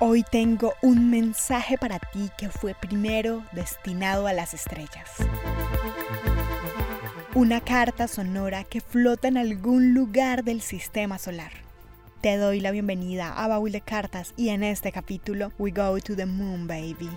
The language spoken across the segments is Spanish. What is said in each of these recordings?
Hoy tengo un mensaje para ti que fue primero destinado a las estrellas. Una carta sonora que flota en algún lugar del sistema solar. Te doy la bienvenida a Baúl de Cartas y en este capítulo We Go to the Moon Baby.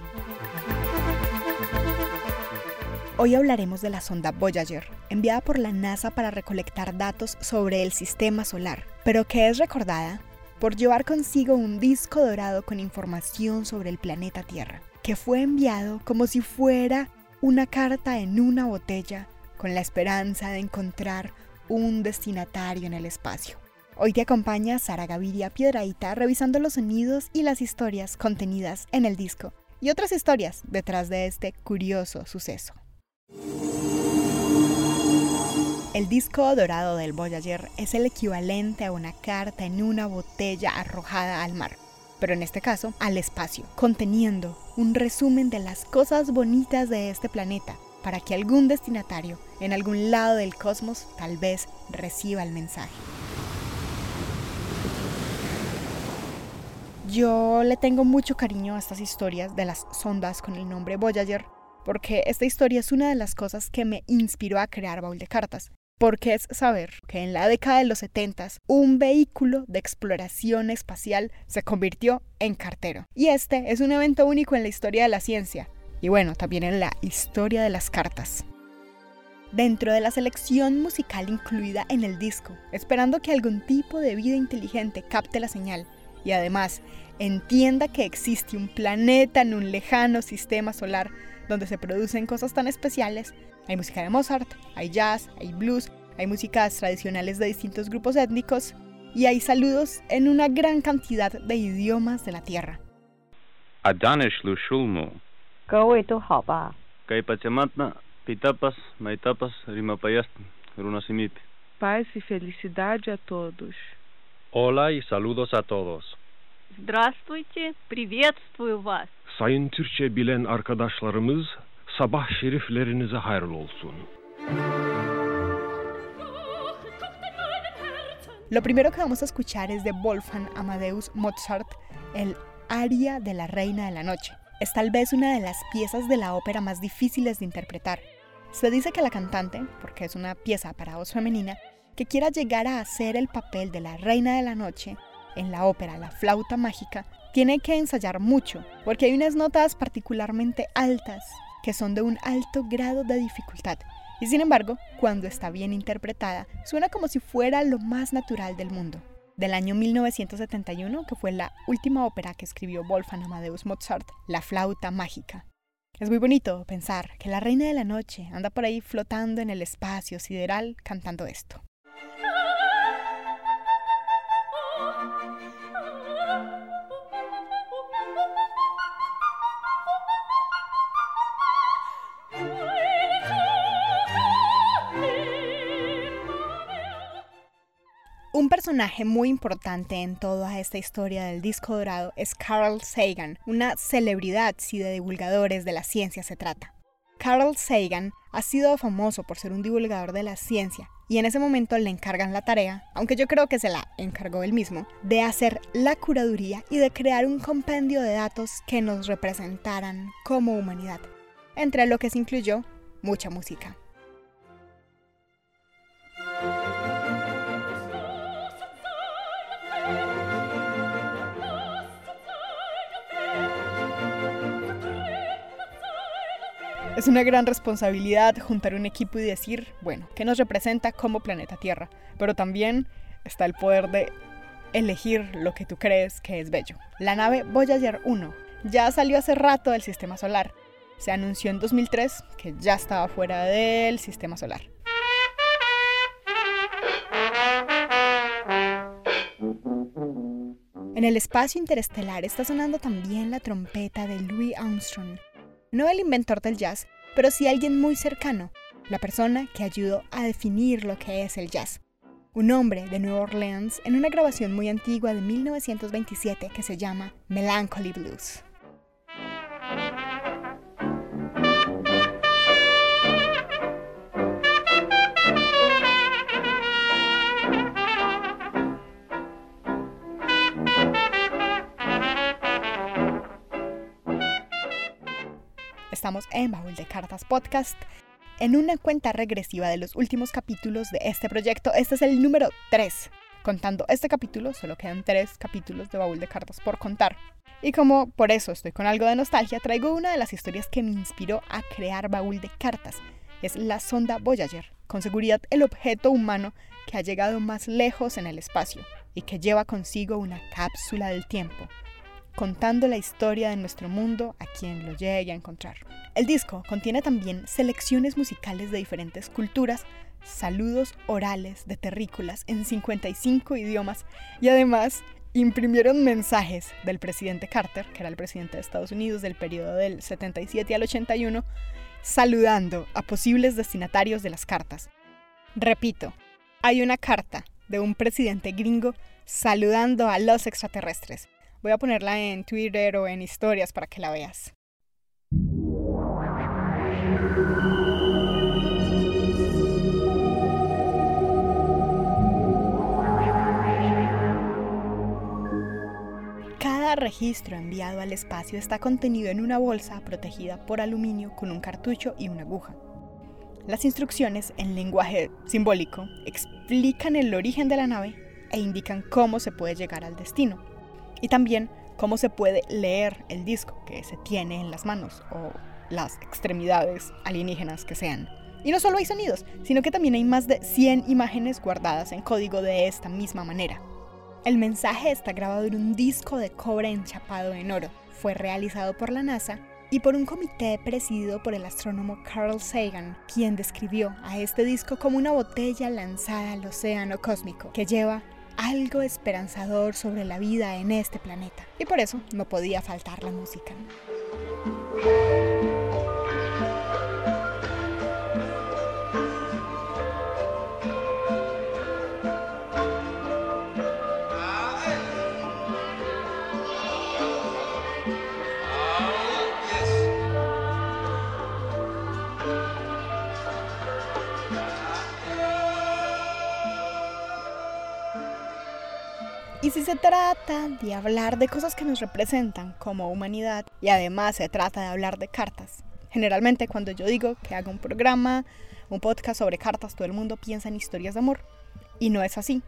Hoy hablaremos de la sonda Voyager, enviada por la NASA para recolectar datos sobre el sistema solar, pero que es recordada por llevar consigo un disco dorado con información sobre el planeta Tierra, que fue enviado como si fuera una carta en una botella con la esperanza de encontrar un destinatario en el espacio. Hoy te acompaña Sara Gaviria Piedraíta revisando los sonidos y las historias contenidas en el disco y otras historias detrás de este curioso suceso. El disco dorado del Voyager es el equivalente a una carta en una botella arrojada al mar, pero en este caso al espacio, conteniendo un resumen de las cosas bonitas de este planeta para que algún destinatario en algún lado del cosmos tal vez reciba el mensaje. Yo le tengo mucho cariño a estas historias de las sondas con el nombre Voyager, porque esta historia es una de las cosas que me inspiró a crear Baúl de Cartas porque es saber que en la década de los 70 un vehículo de exploración espacial se convirtió en cartero. Y este es un evento único en la historia de la ciencia y bueno, también en la historia de las cartas. Dentro de la selección musical incluida en el disco, esperando que algún tipo de vida inteligente capte la señal y además entienda que existe un planeta en un lejano sistema solar donde se producen cosas tan especiales, hay música de Mozart, hay jazz, hay blues, hay músicas tradicionales de distintos grupos étnicos y hay saludos en una gran cantidad de idiomas de la tierra. Paz y felicidad a todos. Hola y saludos a todos. Здравствуйте, приветствую вас. Sayın Türkçe bilen arkadaşlarımız, sabah şeriflerinize hayırlı olsun. Lo primero que vamos a escuchar es de Wolfgang Amadeus Mozart, el aria de la Reina de la Noche. Es tal vez una de las piezas de la ópera más difíciles de interpretar. Se dice que la cantante, porque es una pieza para voz femenina, que quiera llegar a hacer el papel de la Reina de la Noche en la ópera La flauta mágica, tiene que ensayar mucho, porque hay unas notas particularmente altas que son de un alto grado de dificultad. Y sin embargo, cuando está bien interpretada, suena como si fuera lo más natural del mundo. Del año 1971, que fue la última ópera que escribió Wolfgang Amadeus Mozart, La flauta mágica. Es muy bonito pensar que la reina de la noche anda por ahí flotando en el espacio sideral cantando esto. Personaje muy importante en toda esta historia del disco dorado es Carl Sagan, una celebridad si de divulgadores de la ciencia se trata. Carl Sagan ha sido famoso por ser un divulgador de la ciencia y en ese momento le encargan la tarea, aunque yo creo que se la encargó él mismo, de hacer la curaduría y de crear un compendio de datos que nos representaran como humanidad, entre lo que se incluyó mucha música. Es una gran responsabilidad juntar un equipo y decir, bueno, ¿qué nos representa como planeta Tierra? Pero también está el poder de elegir lo que tú crees que es bello. La nave Voyager 1 ya salió hace rato del sistema solar. Se anunció en 2003 que ya estaba fuera del sistema solar. En el espacio interestelar está sonando también la trompeta de Louis Armstrong, no el inventor del jazz, pero sí alguien muy cercano, la persona que ayudó a definir lo que es el jazz. Un hombre de New Orleans en una grabación muy antigua de 1927 que se llama Melancholy Blues. En Baúl de Cartas Podcast. En una cuenta regresiva de los últimos capítulos de este proyecto, este es el número 3. Contando este capítulo, solo quedan 3 capítulos de Baúl de Cartas por contar. Y como por eso estoy con algo de nostalgia, traigo una de las historias que me inspiró a crear Baúl de Cartas. Es la sonda Voyager, con seguridad el objeto humano que ha llegado más lejos en el espacio y que lleva consigo una cápsula del tiempo contando la historia de nuestro mundo a quien lo llegue a encontrar. El disco contiene también selecciones musicales de diferentes culturas, saludos orales de terrícolas en 55 idiomas y además imprimieron mensajes del presidente Carter, que era el presidente de Estados Unidos del periodo del 77 al 81, saludando a posibles destinatarios de las cartas. Repito, hay una carta de un presidente gringo saludando a los extraterrestres. Voy a ponerla en Twitter o en historias para que la veas. Cada registro enviado al espacio está contenido en una bolsa protegida por aluminio con un cartucho y una aguja. Las instrucciones en lenguaje simbólico explican el origen de la nave e indican cómo se puede llegar al destino y también cómo se puede leer el disco que se tiene en las manos o las extremidades alienígenas que sean. Y no solo hay sonidos, sino que también hay más de 100 imágenes guardadas en código de esta misma manera. El mensaje está grabado en un disco de cobre enchapado en oro. Fue realizado por la NASA y por un comité presidido por el astrónomo Carl Sagan, quien describió a este disco como una botella lanzada al océano cósmico que lleva algo esperanzador sobre la vida en este planeta. Y por eso no podía faltar la música. Si se trata de hablar de cosas que nos representan como humanidad y además se trata de hablar de cartas, generalmente cuando yo digo que hago un programa, un podcast sobre cartas, todo el mundo piensa en historias de amor. Y no es así,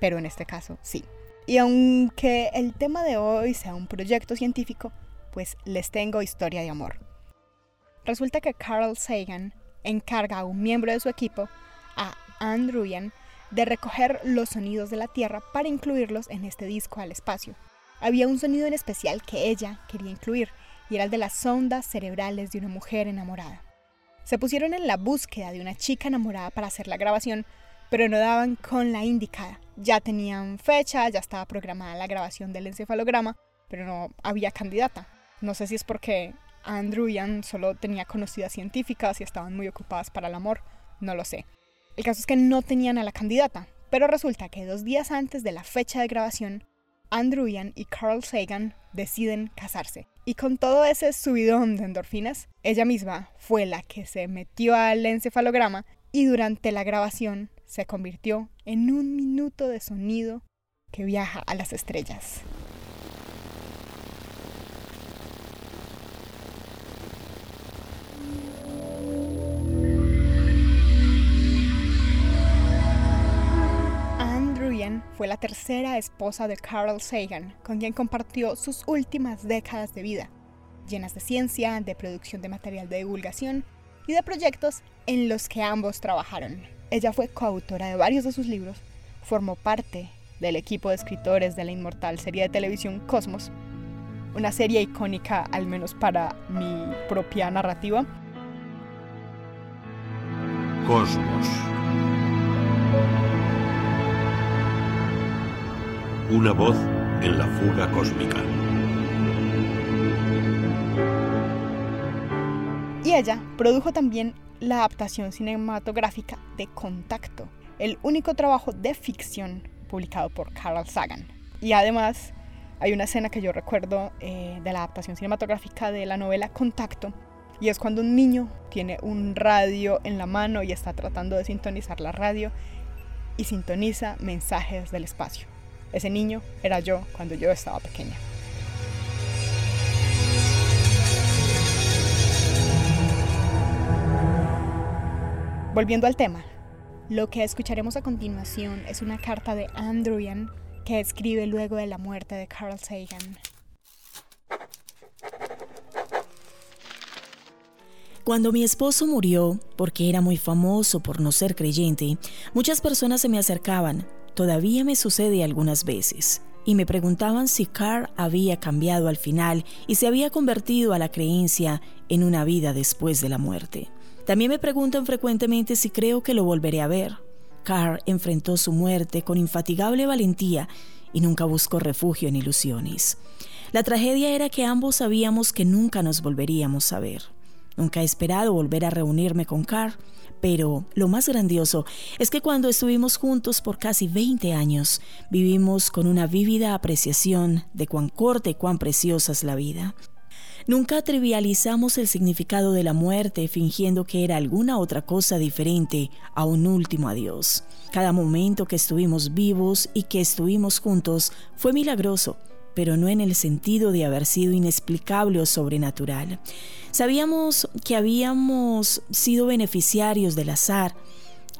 pero en este caso sí. Y aunque el tema de hoy sea un proyecto científico, pues les tengo historia de amor. Resulta que Carl Sagan encarga a un miembro de su equipo, a Andrew Ian, de recoger los sonidos de la Tierra para incluirlos en este disco al espacio. Había un sonido en especial que ella quería incluir, y era el de las ondas cerebrales de una mujer enamorada. Se pusieron en la búsqueda de una chica enamorada para hacer la grabación, pero no daban con la indicada. Ya tenían fecha, ya estaba programada la grabación del encefalograma, pero no había candidata. No sé si es porque Andrew y Ann solo tenía conocidas científicas y estaban muy ocupadas para el amor, no lo sé. El caso es que no tenían a la candidata, pero resulta que dos días antes de la fecha de grabación, Andrew Ian y Carl Sagan deciden casarse. Y con todo ese subidón de endorfinas, ella misma fue la que se metió al encefalograma y durante la grabación se convirtió en un minuto de sonido que viaja a las estrellas. Fue la tercera esposa de Carl Sagan, con quien compartió sus últimas décadas de vida, llenas de ciencia, de producción de material de divulgación y de proyectos en los que ambos trabajaron. Ella fue coautora de varios de sus libros, formó parte del equipo de escritores de la inmortal serie de televisión Cosmos, una serie icónica al menos para mi propia narrativa. Cosmos. Una voz en la fuga cósmica. Y ella produjo también la adaptación cinematográfica de Contacto, el único trabajo de ficción publicado por Carl Sagan. Y además hay una escena que yo recuerdo eh, de la adaptación cinematográfica de la novela Contacto, y es cuando un niño tiene un radio en la mano y está tratando de sintonizar la radio y sintoniza mensajes del espacio. Ese niño era yo cuando yo estaba pequeña. Volviendo al tema, lo que escucharemos a continuación es una carta de Andrian que escribe luego de la muerte de Carl Sagan. Cuando mi esposo murió, porque era muy famoso por no ser creyente, muchas personas se me acercaban todavía me sucede algunas veces, y me preguntaban si Carl había cambiado al final y se había convertido a la creencia en una vida después de la muerte. También me preguntan frecuentemente si creo que lo volveré a ver. Carl enfrentó su muerte con infatigable valentía y nunca buscó refugio en ilusiones. La tragedia era que ambos sabíamos que nunca nos volveríamos a ver. Nunca he esperado volver a reunirme con Carl, pero lo más grandioso es que cuando estuvimos juntos por casi 20 años, vivimos con una vívida apreciación de cuán corta y cuán preciosa es la vida. Nunca trivializamos el significado de la muerte fingiendo que era alguna otra cosa diferente a un último adiós. Cada momento que estuvimos vivos y que estuvimos juntos fue milagroso pero no en el sentido de haber sido inexplicable o sobrenatural. Sabíamos que habíamos sido beneficiarios del azar,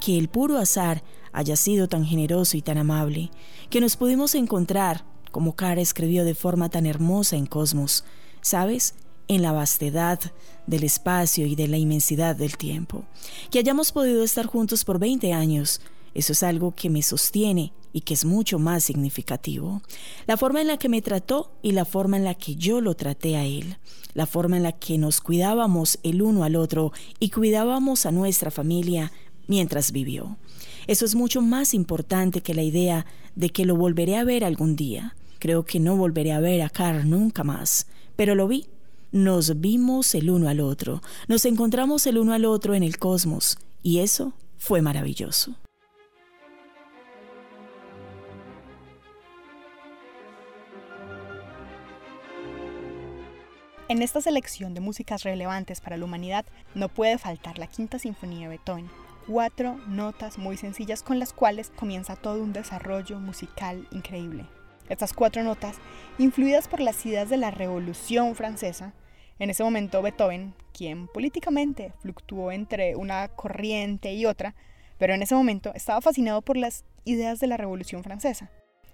que el puro azar haya sido tan generoso y tan amable, que nos pudimos encontrar, como Cara escribió de forma tan hermosa en Cosmos, ¿sabes? En la vastedad del espacio y de la inmensidad del tiempo. Que hayamos podido estar juntos por 20 años, eso es algo que me sostiene y que es mucho más significativo. La forma en la que me trató y la forma en la que yo lo traté a él. La forma en la que nos cuidábamos el uno al otro y cuidábamos a nuestra familia mientras vivió. Eso es mucho más importante que la idea de que lo volveré a ver algún día. Creo que no volveré a ver a Carl nunca más, pero lo vi. Nos vimos el uno al otro, nos encontramos el uno al otro en el cosmos, y eso fue maravilloso. En esta selección de músicas relevantes para la humanidad no puede faltar la Quinta Sinfonía de Beethoven, cuatro notas muy sencillas con las cuales comienza todo un desarrollo musical increíble. Estas cuatro notas, influidas por las ideas de la Revolución Francesa, en ese momento Beethoven, quien políticamente fluctuó entre una corriente y otra, pero en ese momento estaba fascinado por las ideas de la Revolución Francesa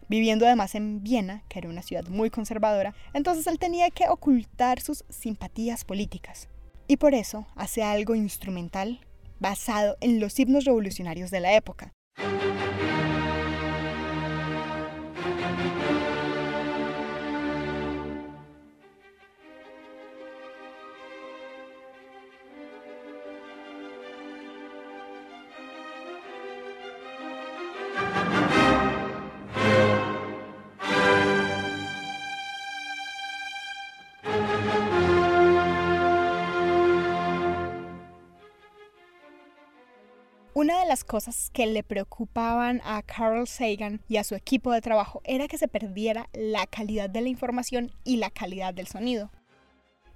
viviendo además en Viena, que era una ciudad muy conservadora, entonces él tenía que ocultar sus simpatías políticas. Y por eso hace algo instrumental basado en los himnos revolucionarios de la época. Una de las cosas que le preocupaban a Carl Sagan y a su equipo de trabajo era que se perdiera la calidad de la información y la calidad del sonido.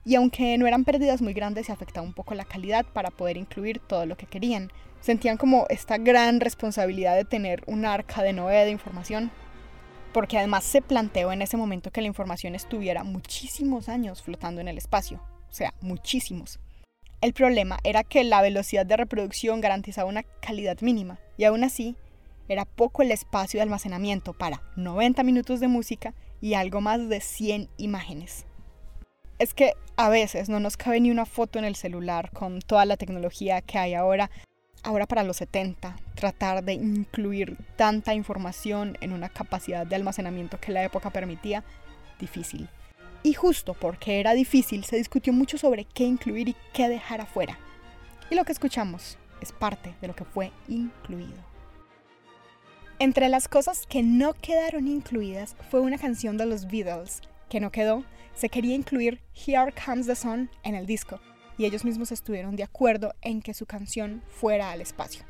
Y aunque no eran pérdidas muy grandes, se afectaba un poco la calidad para poder incluir todo lo que querían. Sentían como esta gran responsabilidad de tener un arca de Noé de información, porque además se planteó en ese momento que la información estuviera muchísimos años flotando en el espacio, o sea, muchísimos. El problema era que la velocidad de reproducción garantizaba una calidad mínima y aún así era poco el espacio de almacenamiento para 90 minutos de música y algo más de 100 imágenes. Es que a veces no nos cabe ni una foto en el celular con toda la tecnología que hay ahora. Ahora para los 70, tratar de incluir tanta información en una capacidad de almacenamiento que la época permitía, difícil. Y justo porque era difícil, se discutió mucho sobre qué incluir y qué dejar afuera. Y lo que escuchamos es parte de lo que fue incluido. Entre las cosas que no quedaron incluidas fue una canción de los Beatles, que no quedó, se quería incluir Here Comes the Sun en el disco, y ellos mismos estuvieron de acuerdo en que su canción fuera al espacio.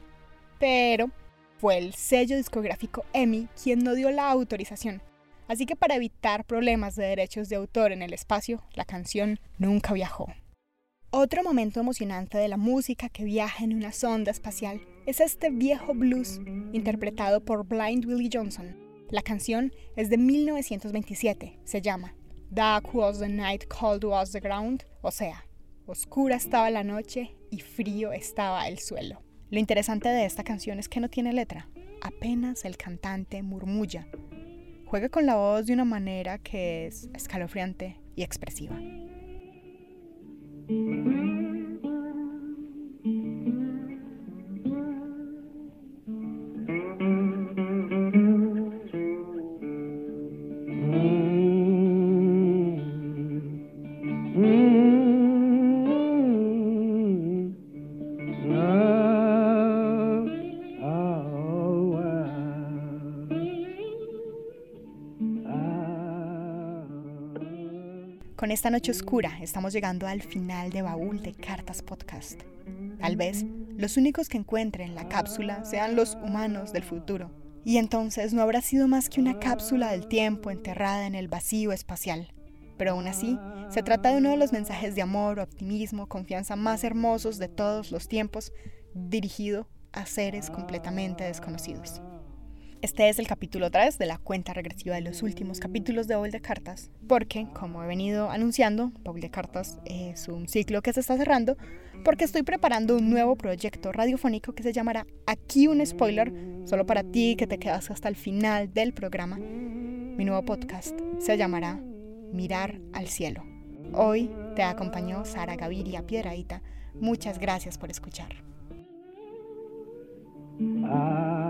Pero fue el sello discográfico EMI quien no dio la autorización, Así que para evitar problemas de derechos de autor en el espacio, la canción nunca viajó. Otro momento emocionante de la música que viaja en una sonda espacial es este viejo blues interpretado por Blind Willie Johnson. La canción es de 1927, se llama Dark was the night, cold was the ground, o sea, oscura estaba la noche y frío estaba el suelo. Lo interesante de esta canción es que no tiene letra, apenas el cantante murmulla. Juega con la voz de una manera que es escalofriante y expresiva. Con esta noche oscura estamos llegando al final de Baúl de Cartas Podcast. Tal vez los únicos que encuentren la cápsula sean los humanos del futuro. Y entonces no habrá sido más que una cápsula del tiempo enterrada en el vacío espacial. Pero aún así, se trata de uno de los mensajes de amor, optimismo, confianza más hermosos de todos los tiempos, dirigido a seres completamente desconocidos. Este es el capítulo 3 de la cuenta regresiva de los últimos capítulos de Baúl de Cartas, porque, como he venido anunciando, Baúl de Cartas es un ciclo que se está cerrando, porque estoy preparando un nuevo proyecto radiofónico que se llamará Aquí un spoiler, solo para ti que te quedas hasta el final del programa. Mi nuevo podcast se llamará Mirar al cielo. Hoy te acompañó Sara Gaviria Piedraíta. Muchas gracias por escuchar. Ah.